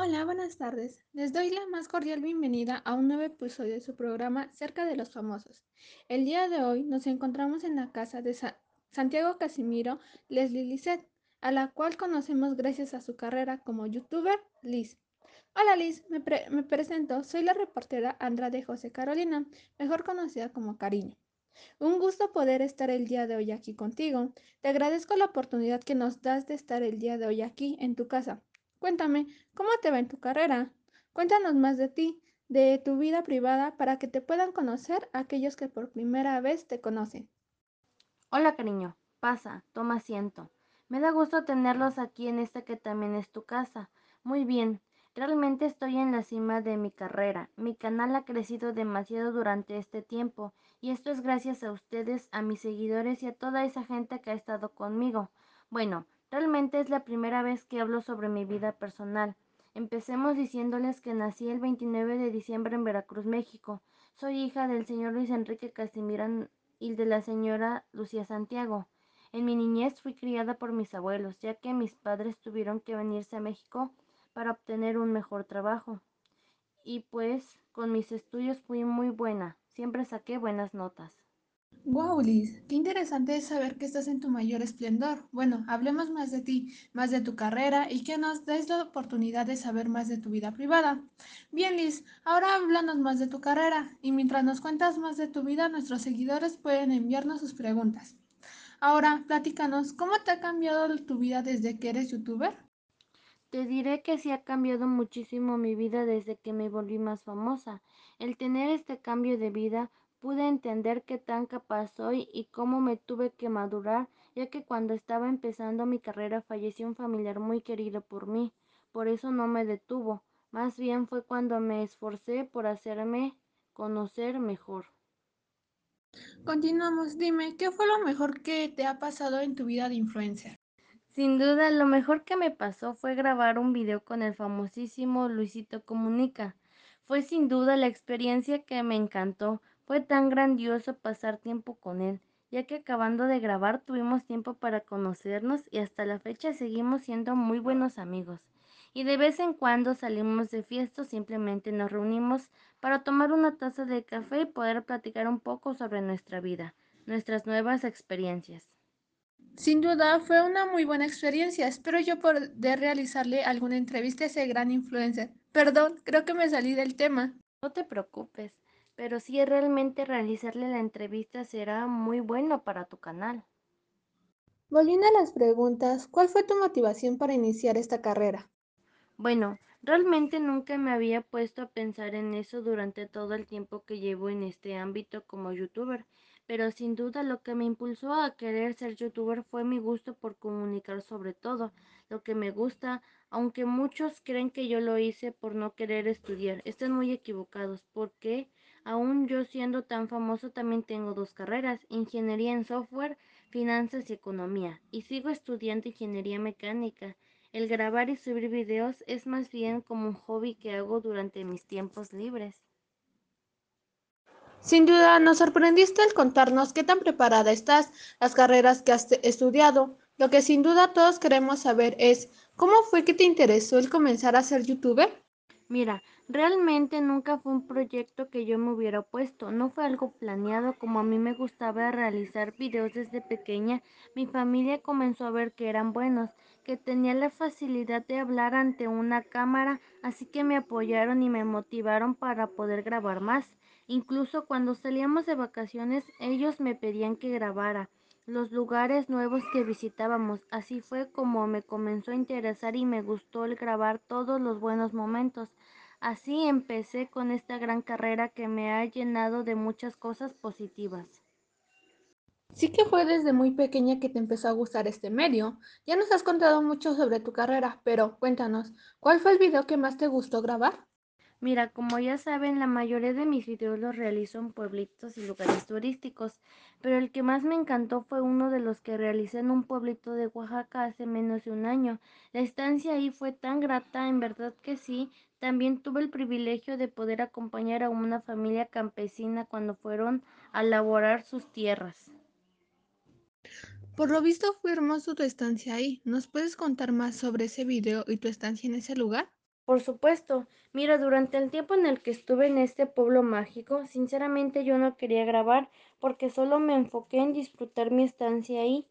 Hola, buenas tardes. Les doy la más cordial bienvenida a un nuevo episodio de su programa Cerca de los Famosos. El día de hoy nos encontramos en la casa de Sa- Santiago Casimiro Leslie Lisset, a la cual conocemos gracias a su carrera como youtuber Liz. Hola Liz, me, me presento, soy la reportera Andrade José Carolina, mejor conocida como Cariño. Un gusto poder estar el día de hoy aquí contigo. Te agradezco la oportunidad que nos das de estar el día de hoy aquí en tu casa. Cuéntame, ¿cómo te va en tu carrera? Cuéntanos más de ti, de tu vida privada, para que te puedan conocer aquellos que por primera vez te conocen. Hola, cariño. Pasa, toma asiento. Me da gusto tenerlos aquí en esta que también es tu casa. Muy bien. Realmente estoy en la cima de mi carrera. Mi canal ha crecido demasiado durante este tiempo y esto es gracias a ustedes, a mis seguidores y a toda esa gente que ha estado conmigo. Bueno, realmente es la primera vez que hablo sobre mi vida personal. Empecemos diciéndoles que nací el 29 de diciembre en Veracruz, México. Soy hija del señor Luis Enrique Casimiro y de la señora Lucía Santiago. En mi niñez fui criada por mis abuelos, ya que mis padres tuvieron que venirse a México para obtener un mejor trabajo. Y pues con mis estudios fui muy buena, siempre saqué buenas notas. Wow, Liz, qué interesante es saber que estás en tu mayor esplendor. Bueno, hablemos más de ti, más de tu carrera y que nos des la oportunidad de saber más de tu vida privada. Bien, Liz, ahora háblanos más de tu carrera y mientras nos cuentas más de tu vida, nuestros seguidores pueden enviarnos sus preguntas. Ahora, platícanos, ¿cómo te ha cambiado tu vida desde que eres youtuber? Te diré que sí ha cambiado muchísimo mi vida desde que me volví más famosa. El tener este cambio de vida pude entender qué tan capaz soy y cómo me tuve que madurar, ya que cuando estaba empezando mi carrera falleció un familiar muy querido por mí. Por eso no me detuvo. Más bien fue cuando me esforcé por hacerme conocer mejor. Continuamos, dime, ¿qué fue lo mejor que te ha pasado en tu vida de influencer? Sin duda, lo mejor que me pasó fue grabar un video con el famosísimo Luisito Comunica. Fue sin duda la experiencia que me encantó. Fue tan grandioso pasar tiempo con él, ya que acabando de grabar tuvimos tiempo para conocernos y hasta la fecha seguimos siendo muy buenos amigos. Y de vez en cuando salimos de fiesta simplemente nos reunimos para tomar una taza de café y poder platicar un poco sobre nuestra vida, nuestras nuevas experiencias. Sin duda, fue una muy buena experiencia. Espero yo poder realizarle alguna entrevista a ese gran influencer. Perdón, creo que me salí del tema. No te preocupes, pero si realmente realizarle la entrevista será muy bueno para tu canal. Volviendo a las preguntas, ¿cuál fue tu motivación para iniciar esta carrera? Bueno, realmente nunca me había puesto a pensar en eso durante todo el tiempo que llevo en este ámbito como youtuber, pero sin duda lo que me impulsó a querer ser youtuber fue mi gusto por comunicar sobre todo lo que me gusta, aunque muchos creen que yo lo hice por no querer estudiar. Están muy equivocados, porque aún yo siendo tan famoso también tengo dos carreras, ingeniería en software, finanzas y economía, y sigo estudiando ingeniería mecánica. El grabar y subir videos es más bien como un hobby que hago durante mis tiempos libres. Sin duda, nos sorprendiste al contarnos qué tan preparada estás, las carreras que has estudiado. Lo que sin duda todos queremos saber es, ¿cómo fue que te interesó el comenzar a ser youtuber? Mira, realmente nunca fue un proyecto que yo me hubiera puesto, no fue algo planeado como a mí me gustaba realizar videos desde pequeña. Mi familia comenzó a ver que eran buenos, que tenía la facilidad de hablar ante una cámara, así que me apoyaron y me motivaron para poder grabar más. Incluso cuando salíamos de vacaciones, ellos me pedían que grabara los lugares nuevos que visitábamos. Así fue como me comenzó a interesar y me gustó el grabar todos los buenos momentos. Así empecé con esta gran carrera que me ha llenado de muchas cosas positivas. Sí que fue desde muy pequeña que te empezó a gustar este medio. Ya nos has contado mucho sobre tu carrera, pero cuéntanos, ¿cuál fue el video que más te gustó grabar? Mira, como ya saben, la mayoría de mis videos los realizo en pueblitos y lugares turísticos, pero el que más me encantó fue uno de los que realicé en un pueblito de Oaxaca hace menos de un año. La estancia ahí fue tan grata, en verdad que sí. También tuve el privilegio de poder acompañar a una familia campesina cuando fueron a laborar sus tierras. Por lo visto fue hermoso tu estancia ahí. ¿Nos puedes contar más sobre ese video y tu estancia en ese lugar? Por supuesto. Mira, durante el tiempo en el que estuve en este pueblo mágico, sinceramente yo no quería grabar porque solo me enfoqué en disfrutar mi estancia ahí.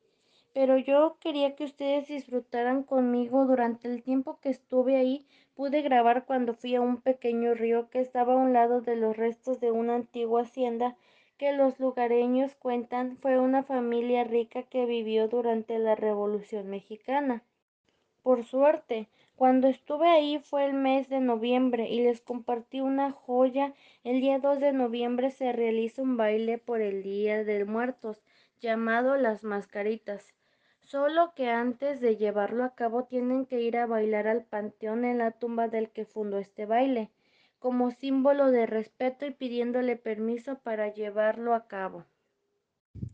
Pero yo quería que ustedes disfrutaran conmigo durante el tiempo que estuve ahí. Pude grabar cuando fui a un pequeño río que estaba a un lado de los restos de una antigua hacienda que los lugareños cuentan fue una familia rica que vivió durante la Revolución Mexicana. Por suerte, cuando estuve ahí fue el mes de noviembre y les compartí una joya. El día 2 de noviembre se realiza un baile por el Día de Muertos llamado Las Mascaritas. Solo que antes de llevarlo a cabo tienen que ir a bailar al panteón en la tumba del que fundó este baile, como símbolo de respeto y pidiéndole permiso para llevarlo a cabo.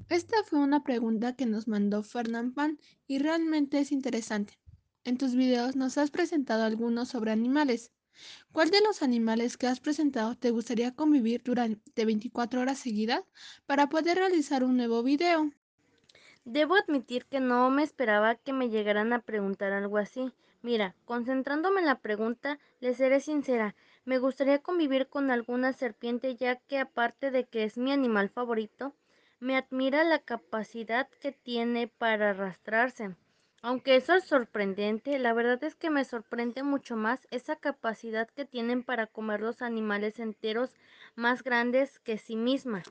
Esta fue una pregunta que nos mandó Fernand Pan y realmente es interesante. En tus videos nos has presentado algunos sobre animales. ¿Cuál de los animales que has presentado te gustaría convivir durante 24 horas seguidas para poder realizar un nuevo video? Debo admitir que no me esperaba que me llegaran a preguntar algo así. Mira, concentrándome en la pregunta, les seré sincera, me gustaría convivir con alguna serpiente ya que aparte de que es mi animal favorito, me admira la capacidad que tiene para arrastrarse. Aunque eso es sorprendente, la verdad es que me sorprende mucho más esa capacidad que tienen para comer los animales enteros más grandes que sí misma.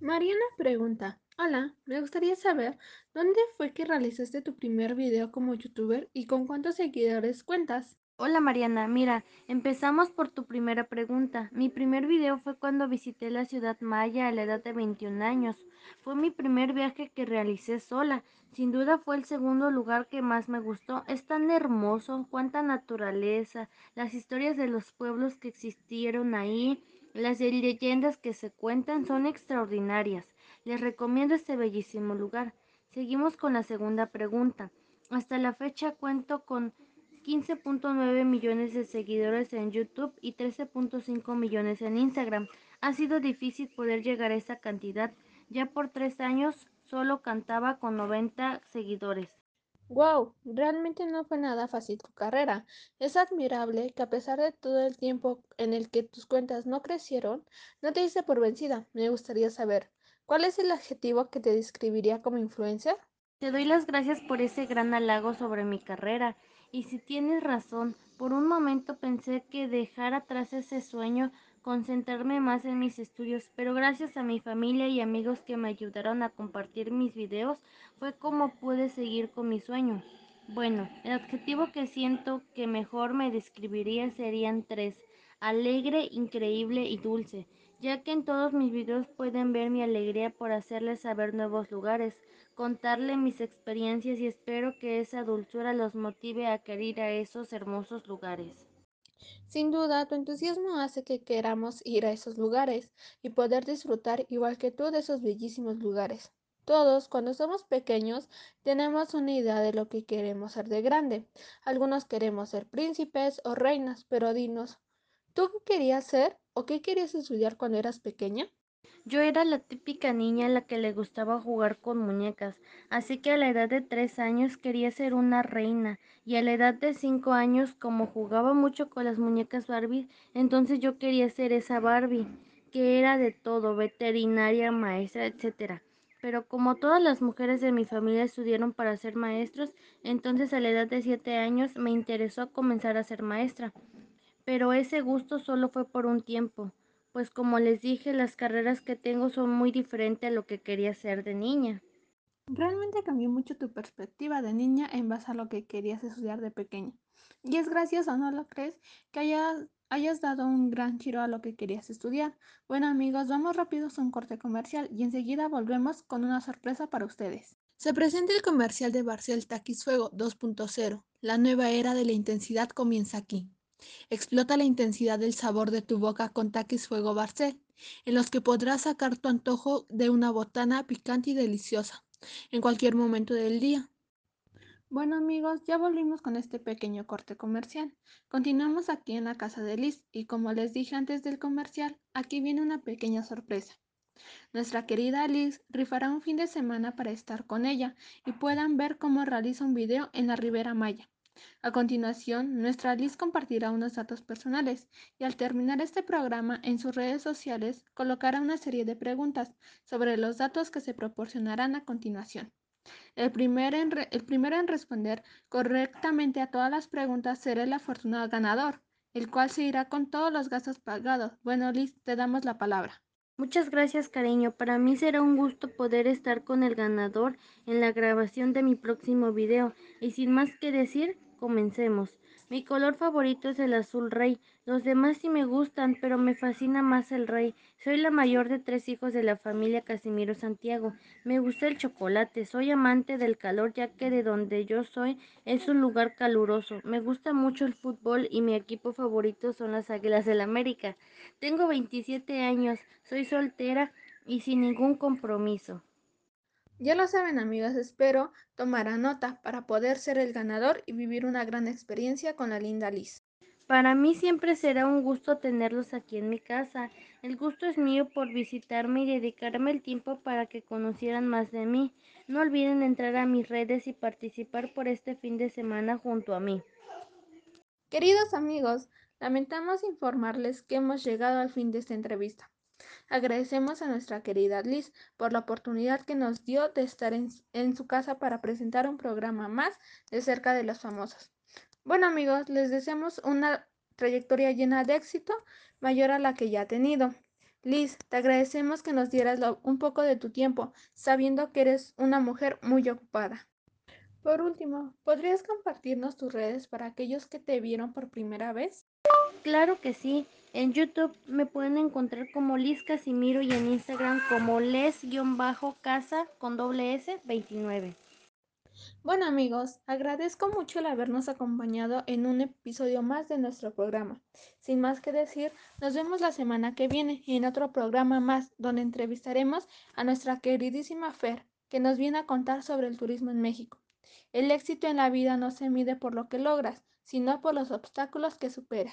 Mariana pregunta, hola, me gustaría saber dónde fue que realizaste tu primer video como youtuber y con cuántos seguidores cuentas. Hola Mariana, mira, empezamos por tu primera pregunta. Mi primer video fue cuando visité la ciudad maya a la edad de 21 años. Fue mi primer viaje que realicé sola. Sin duda fue el segundo lugar que más me gustó. Es tan hermoso, cuánta naturaleza, las historias de los pueblos que existieron ahí, las leyendas que se cuentan son extraordinarias. Les recomiendo este bellísimo lugar. Seguimos con la segunda pregunta. Hasta la fecha cuento con 15.9 millones de seguidores en YouTube y 13.5 millones en Instagram. Ha sido difícil poder llegar a esa cantidad. Ya por tres años solo cantaba con 90 seguidores. Wow, realmente no fue nada fácil tu carrera. Es admirable que a pesar de todo el tiempo en el que tus cuentas no crecieron, no te hice por vencida. Me gustaría saber, ¿cuál es el adjetivo que te describiría como influencer? Te doy las gracias por ese gran halago sobre mi carrera. Y si tienes razón, por un momento pensé que dejar atrás ese sueño, concentrarme más en mis estudios, pero gracias a mi familia y amigos que me ayudaron a compartir mis videos, fue como pude seguir con mi sueño. Bueno, el adjetivo que siento que mejor me describiría serían tres, alegre, increíble y dulce, ya que en todos mis videos pueden ver mi alegría por hacerles saber nuevos lugares, contarle mis experiencias y espero que esa dulzura los motive a querer ir a esos hermosos lugares. Sin duda, tu entusiasmo hace que queramos ir a esos lugares y poder disfrutar igual que tú de esos bellísimos lugares. Todos, cuando somos pequeños, tenemos una idea de lo que queremos ser de grande. Algunos queremos ser príncipes o reinas, pero dinos, ¿tú qué querías ser o qué querías estudiar cuando eras pequeña? Yo era la típica niña a la que le gustaba jugar con muñecas, así que a la edad de tres años quería ser una reina, y a la edad de cinco años, como jugaba mucho con las muñecas Barbie, entonces yo quería ser esa Barbie, que era de todo, veterinaria, maestra, etcétera. Pero como todas las mujeres de mi familia estudiaron para ser maestros, entonces a la edad de siete años me interesó comenzar a ser maestra. Pero ese gusto solo fue por un tiempo pues como les dije, las carreras que tengo son muy diferentes a lo que quería ser de niña. Realmente cambió mucho tu perspectiva de niña en base a lo que querías estudiar de pequeña. Y es gracioso, ¿no lo crees? Que hayas, hayas dado un gran giro a lo que querías estudiar. Bueno amigos, vamos rápidos a un corte comercial y enseguida volvemos con una sorpresa para ustedes. Se presenta el comercial de Barcel Taquis Fuego 2.0. La nueva era de la intensidad comienza aquí. Explota la intensidad del sabor de tu boca con Taquis Fuego Barcel, en los que podrás sacar tu antojo de una botana picante y deliciosa en cualquier momento del día. Bueno amigos, ya volvimos con este pequeño corte comercial. Continuamos aquí en la casa de Liz y como les dije antes del comercial, aquí viene una pequeña sorpresa. Nuestra querida Liz rifará un fin de semana para estar con ella y puedan ver cómo realiza un video en la Ribera Maya. A continuación, nuestra Liz compartirá unos datos personales y al terminar este programa en sus redes sociales colocará una serie de preguntas sobre los datos que se proporcionarán a continuación. El, primero en responder correctamente a todas las preguntas será el afortunado ganador, el cual se irá con todos los gastos pagados. Bueno, Liz, te damos la palabra. Muchas gracias, cariño. Para mí será un gusto poder estar con el ganador en la grabación de mi próximo video. Y sin más que decir, comencemos. Mi color favorito es el azul rey. Los demás sí me gustan, pero me fascina más el rey. Soy la mayor de tres hijos de la familia Casimiro Santiago. Me gusta el chocolate. Soy amante del calor, ya que de donde yo soy es un lugar caluroso. Me gusta mucho el fútbol y mi equipo favorito son las Águilas del América. Tengo 27 años. Soy soltera y sin ningún compromiso. Ya lo saben amigos, espero tomar nota para poder ser el ganador y vivir una gran experiencia con la linda Liz. Para mí siempre será un gusto tenerlos aquí en mi casa. El gusto es mío por visitarme y dedicarme el tiempo para que conocieran más de mí. No olviden entrar a mis redes y participar por este fin de semana junto a mí. Queridos amigos, lamentamos informarles que hemos llegado al fin de esta entrevista. Agradecemos a nuestra querida Liz por la oportunidad que nos dio de estar en, en, su casa para presentar un programa más de cerca de los famosos. Bueno amigos, les deseamos una trayectoria llena de éxito mayor a la que ya ha tenido. Liz, te agradecemos que nos dieras un poco de tu tiempo, sabiendo que eres una mujer muy ocupada. Por último, ¿podrías compartirnos tus redes para aquellos que te vieron por primera vez? Claro que sí. En YouTube me pueden encontrar como Liz Casimiro y en Instagram como les-casa con doble S 29. Bueno amigos, agradezco mucho el habernos acompañado en un episodio más de nuestro programa. Sin más que decir, nos vemos la semana que viene en otro programa más donde entrevistaremos a nuestra queridísima Fer, que nos viene a contar sobre el turismo en México. El éxito en la vida no se mide por lo que logras, sino por los obstáculos que superas.